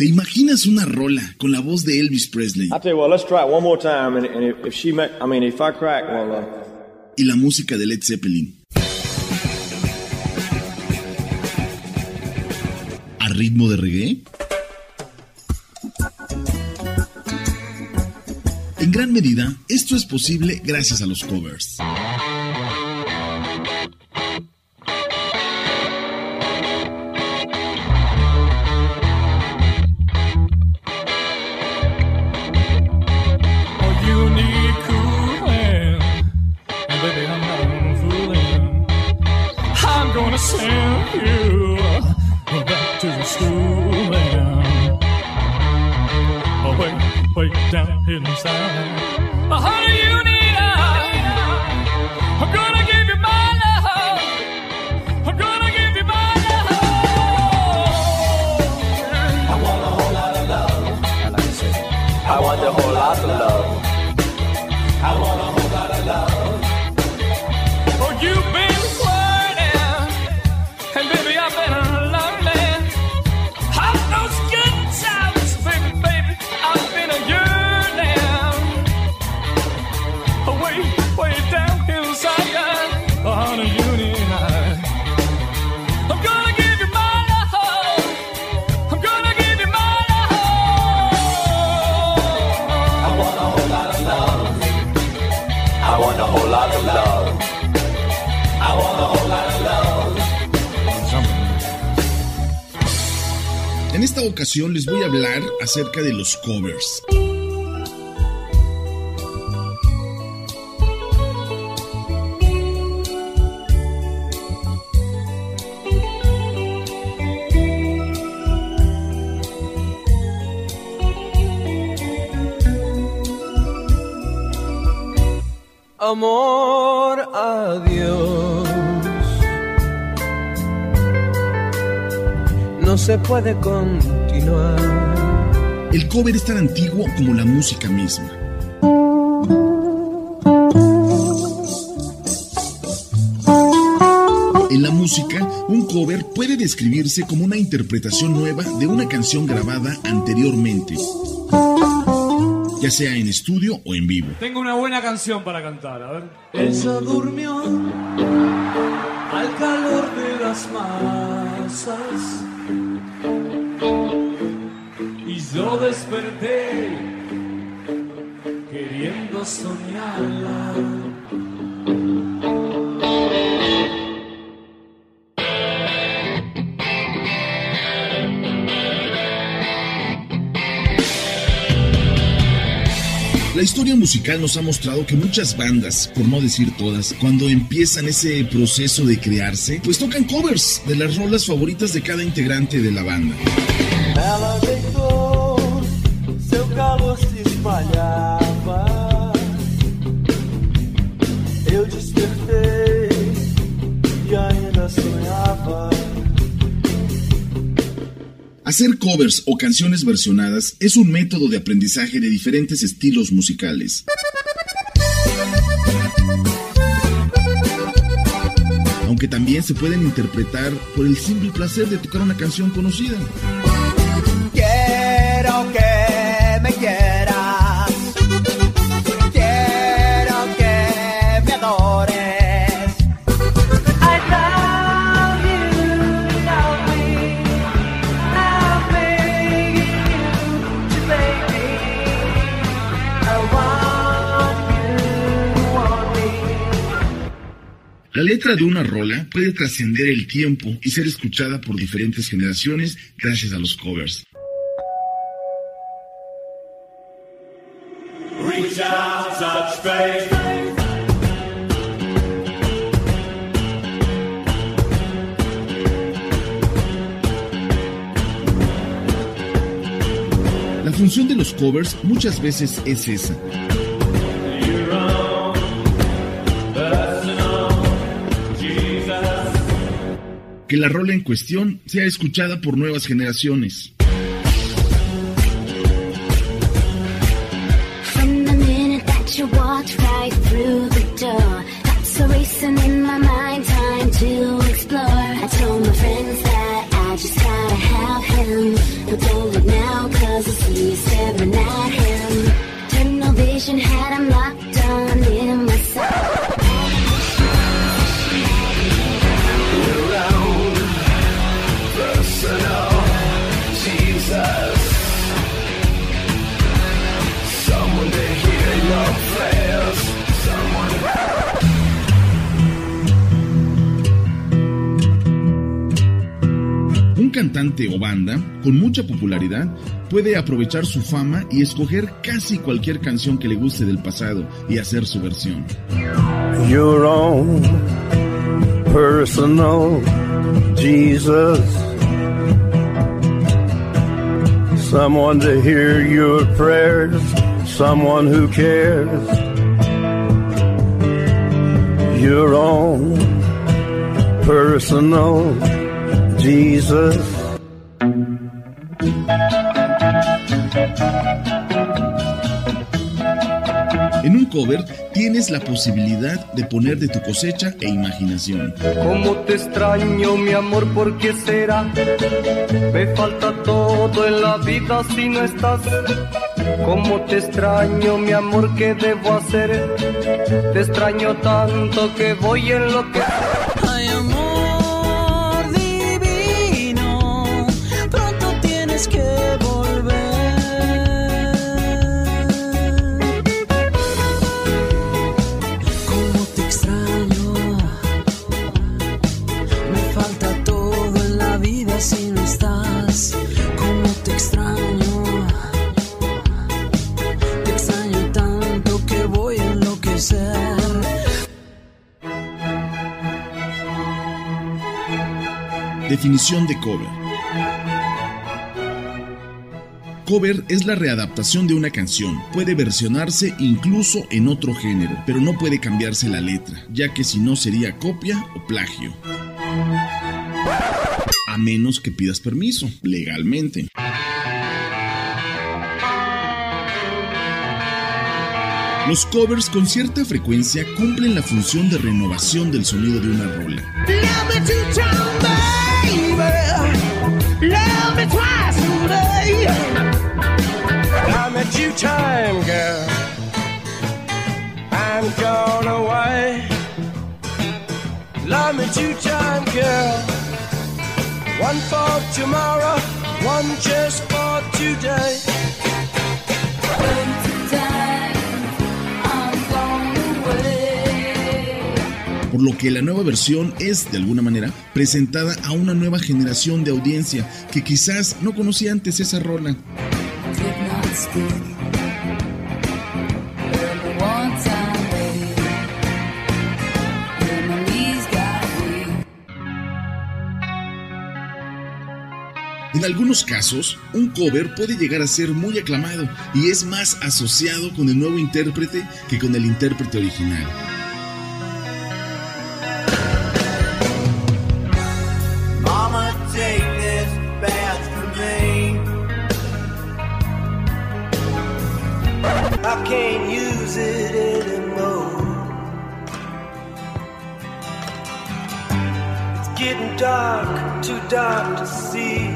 ¿Te imaginas una rola con la voz de Elvis Presley? I tell you what, let's try it one more time, and, and if, if she make, I mean, if I crack, well, Y la música de Led Zeppelin. ¿A ritmo de reggae? En gran medida, esto es posible gracias a los covers. Down inside. Esta ocasión les voy a hablar acerca de los covers. Amor se puede continuar. El cover es tan antiguo como la música misma. En la música, un cover puede describirse como una interpretación nueva de una canción grabada anteriormente, ya sea en estudio o en vivo. Tengo una buena canción para cantar, a ver. Ella durmió al calor de las masas. Yo desperté queriendo soñarla. La historia musical nos ha mostrado que muchas bandas, por no decir todas, cuando empiezan ese proceso de crearse, pues tocan covers de las rolas favoritas de cada integrante de la banda. Hacer covers o canciones versionadas es un método de aprendizaje de diferentes estilos musicales. Aunque también se pueden interpretar por el simple placer de tocar una canción conocida. La letra de una rola puede trascender el tiempo y ser escuchada por diferentes generaciones gracias a los covers. Reach out, touch faith. La función de los covers muchas veces es esa, que la rola en cuestión sea escuchada por nuevas generaciones. Cantante o banda con mucha popularidad puede aprovechar su fama y escoger casi cualquier canción que le guste del pasado y hacer su versión. your own personal Jesus. Someone to hear your prayers, someone who cares. Your own personal Jesus. En un cover tienes la posibilidad de poner de tu cosecha e imaginación. Cómo te extraño, mi amor, ¿por qué será? Me falta todo en la vida si no estás. Cómo te extraño, mi amor, ¿qué debo hacer? Te extraño tanto que voy en lo que... Definición de cover. Cover es la readaptación de una canción. Puede versionarse incluso en otro género, pero no puede cambiarse la letra, ya que si no sería copia o plagio. A menos que pidas permiso, legalmente. Los covers con cierta frecuencia cumplen la función de renovación del sonido de una rola. Today. I met you time, girl. I'm gone away. Love me two time, girl. One for tomorrow, one just for today. Por lo que la nueva versión es, de alguna manera, presentada a una nueva generación de audiencia que quizás no conocía antes esa rola. En algunos casos, un cover puede llegar a ser muy aclamado y es más asociado con el nuevo intérprete que con el intérprete original. Getting dark, too dark to see.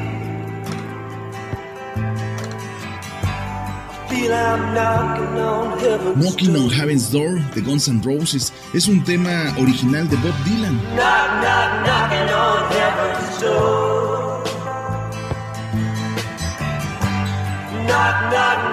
Knocking on. Heaven's Door de Guns N' Roses es un tema original de Bob Dylan. Knock, knock, knocking on heaven's door. Knock, knock,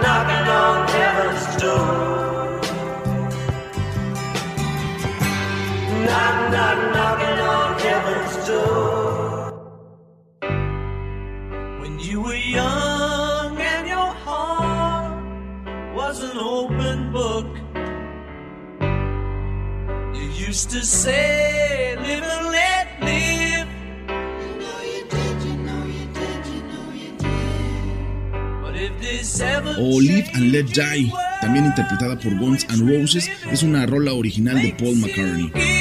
was an open book. You used to say, live and let live. But if this ever O Live and Let Die, changes también interpretada por Guns N' Roses, es una rola original de Paul McCartney.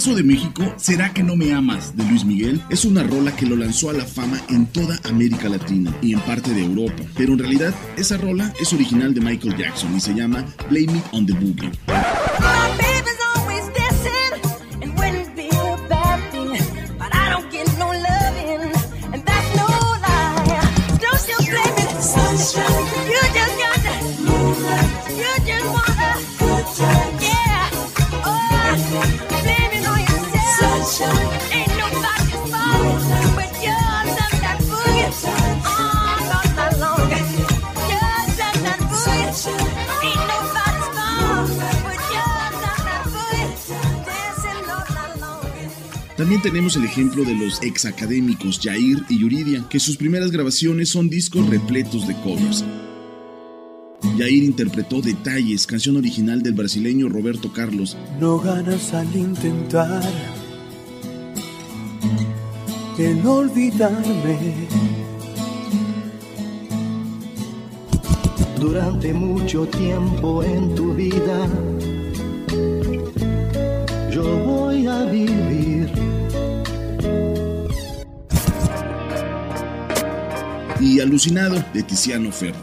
Caso de México, ¿Será que no me amas? de Luis Miguel es una rola que lo lanzó a la fama en toda América Latina y en parte de Europa. Pero en realidad, esa rola es original de Michael Jackson y se llama Blame It on the Boogie. También tenemos el ejemplo de los ex académicos Jair y Yuridia, que sus primeras grabaciones son discos repletos de covers. Jair interpretó Detalles, canción original del brasileño Roberto Carlos, No ganas al intentar el olvidarme. Durante mucho tiempo en tu vida, yo voy a vivir. Y Alucinado de Tiziano Ferro.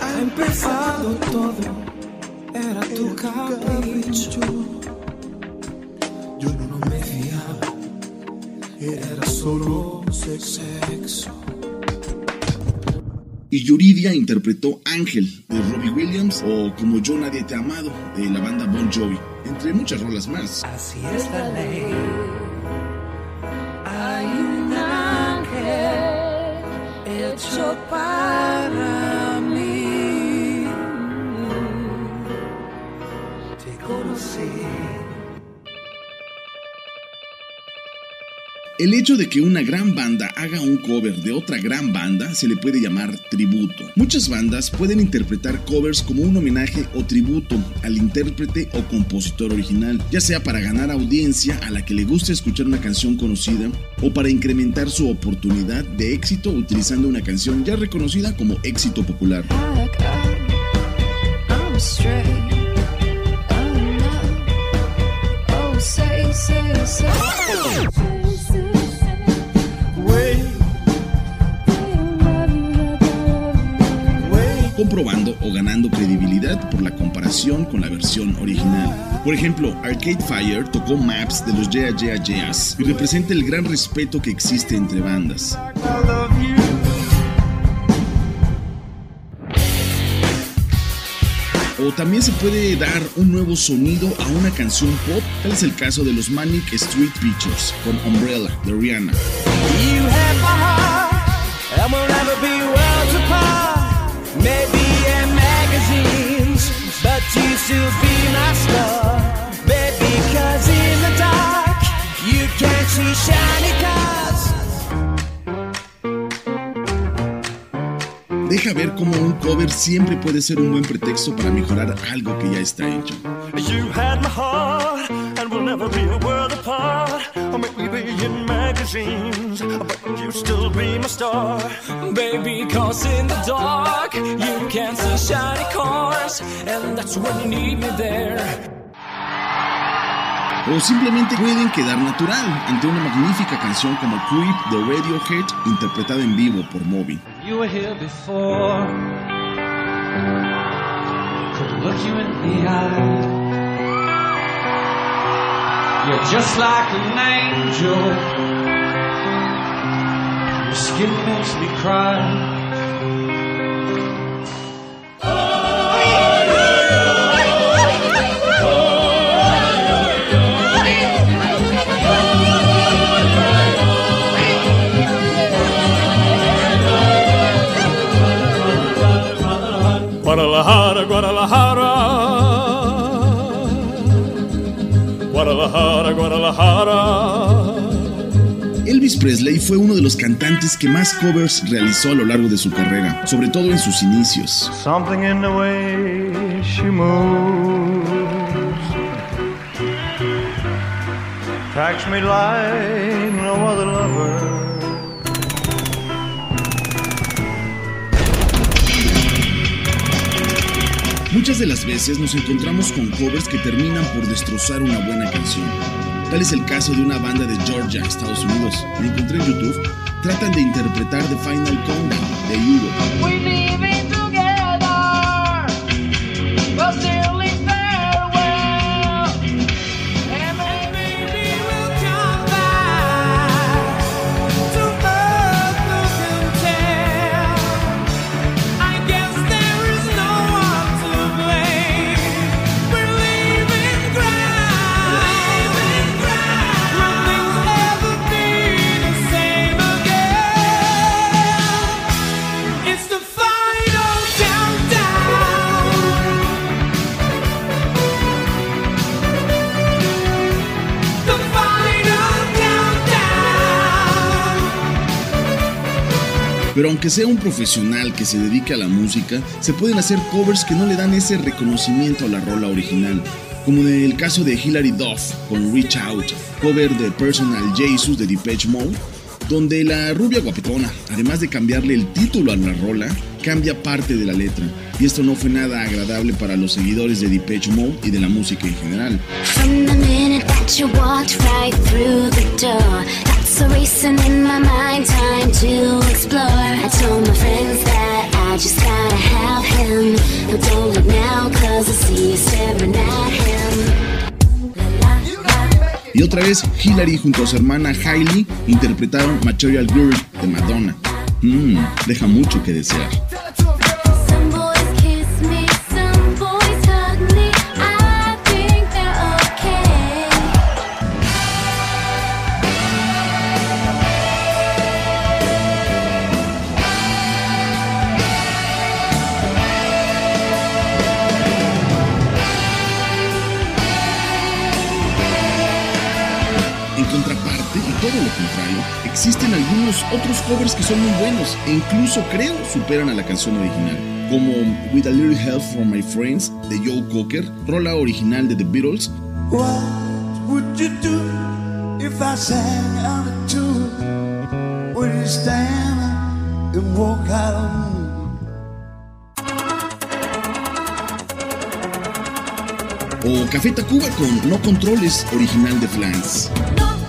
Ha empezado todo, era tu capricho. Yo no me fiaba, era solo sexo. Y Yuridia interpretó Ángel de Robbie Williams o Como yo nadie te ha amado de la banda Bon Jovi, entre muchas rolas más. Así es la ley. Hecho para mí. Te conocí. El hecho de que una gran banda haga un cover de otra gran banda se le puede llamar tributo. Muchas bandas pueden interpretar covers como un homenaje o tributo al intérprete o compositor original, ya sea para ganar audiencia a la que le gusta escuchar una canción conocida o para incrementar su oportunidad de éxito utilizando una canción ya reconocida como éxito popular. Comprobando o ganando credibilidad por la comparación con la versión original. Por ejemplo, Arcade Fire tocó Maps de los Yeah Yeah Yeahs y representa el gran respeto que existe entre bandas. O también se puede dar un nuevo sonido a una canción pop, tal es el caso de los Manic Street Preachers con Umbrella de Rihanna. Maybe in magazines, but you still be my star. Baby, cause in the dark, you can't see shiny cars. Deja ver cómo un cover siempre puede ser un buen pretexto para mejorar algo que ya está hecho. You had my heart, star. Baby, cause in the dark, you can't see shiny cars. And that's when you need me there. O simplemente pueden quedar natural ante una magnífica canción como Creep de Radiohead interpretada en vivo por Moby. You were here before. Could look you in the eye. You're just like an angel. Your skin makes me cry. Guadalajara, Guadalajara. Guadalajara, Guadalajara. Elvis Presley fue uno de los cantantes que más covers realizó a lo largo de su carrera, sobre todo en sus inicios. Something in the way she moves attracts me like no other lover. Muchas de las veces nos encontramos con covers que terminan por destrozar una buena canción. Tal es el caso de una banda de Georgia, Estados Unidos. Lo encontré en YouTube. Tratan de interpretar The Final Countdown de Europe. Aunque sea un profesional que se dedique a la música, se pueden hacer covers que no le dan ese reconocimiento a la rola original, como en el caso de Hilary Duff con Reach Out, cover de Personal Jesus de Depeche Mode, donde la rubia guapetona, además de cambiarle el título a la rola, cambia parte de la letra, y esto no fue nada agradable para los seguidores de Depeche Mode y de la música en general. Y otra vez, Hillary junto a su hermana Hailey interpretaron Material Girl de Madonna. Mmm, deja mucho que desear. Covers que son muy buenos e incluso creo superan a la canción original, como With a Little Help from My Friends de Joe Cocker, rola original de The Beatles, What would you do if I sang out of tune? Would you stand and walk out on me? o Café Tacuba con No Controles, original de Flans. controles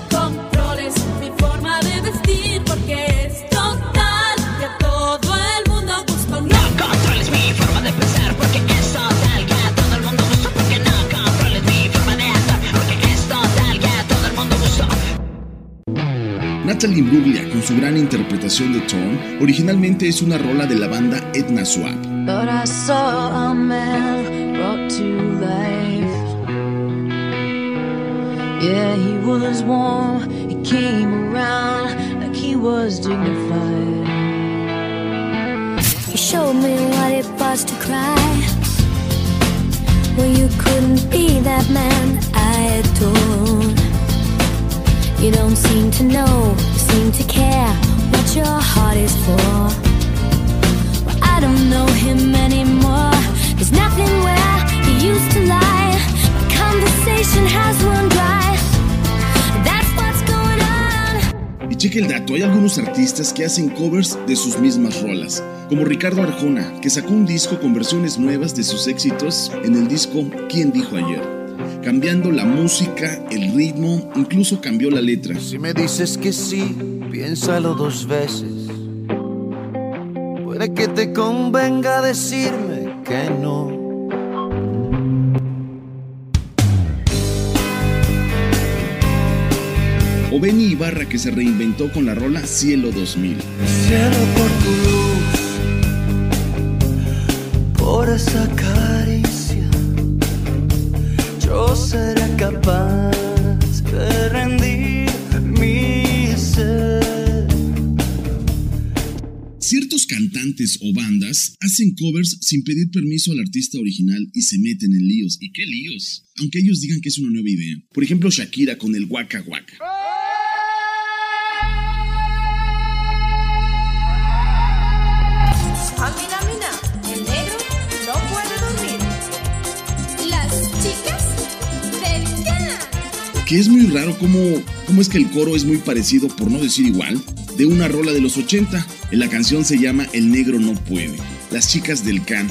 Natalie Imbruglia, con su gran interpretación de Torn, originalmente es una rola de la banda Etna Swap. Yeah, he was warm, he came around like he was dignified. You showed me what it was to cry. Well, you couldn't be that man I adored. You don't seem to know, Y cheque el dato, hay algunos artistas que hacen covers de sus mismas rolas, como Ricardo Arjona, que sacó un disco con versiones nuevas de sus éxitos en el disco ¿Quién dijo ayer? Cambiando la música, el ritmo, incluso cambió la letra. Si me dices que sí, piénsalo dos veces. Puede que te convenga decirme que no. O Benny Ibarra que se reinventó con la rola Cielo 2000. Cielo por tu luz, por esa caricia, yo seré capaz de rendir mi ser. Ciertos cantantes o bandas hacen covers sin pedir permiso al artista original y se meten en líos. ¿Y qué líos? Aunque ellos digan que es una nueva idea. Por ejemplo, Shakira con el Waka Waka. Que es muy raro cómo, cómo es que el coro es muy parecido, por no decir igual, de una rola de los 80. En la canción se llama El negro no puede. Las chicas del can.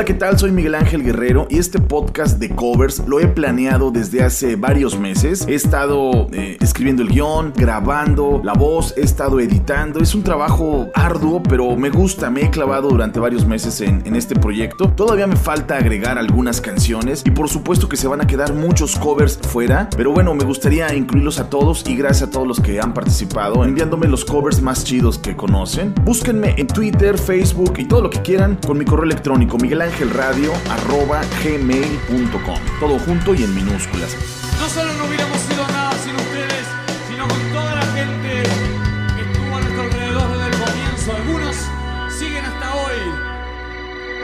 Hola, ¿qué tal? Soy Miguel Ángel Guerrero y este podcast de covers lo he planeado desde hace varios meses. He estado eh, escribiendo el guion, grabando la voz, he estado editando. Es un trabajo arduo, pero me gusta. Me he clavado durante varios meses en, en este proyecto. Todavía me falta agregar algunas canciones y por supuesto que se van a quedar muchos covers fuera. Pero bueno, me gustaría incluirlos a todos y gracias a todos los que han participado enviándome los covers más chidos que conocen. Búsquenme en Twitter, Facebook y todo lo que quieran con mi correo electrónico miguelangelradio.gmail.com Todo junto y en minúsculas. No solo no hubiéramos sido nada sin ustedes, sino con toda la gente que estuvo a nuestro alrededor desde el comienzo. Algunos siguen hasta hoy.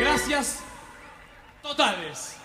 Gracias totales.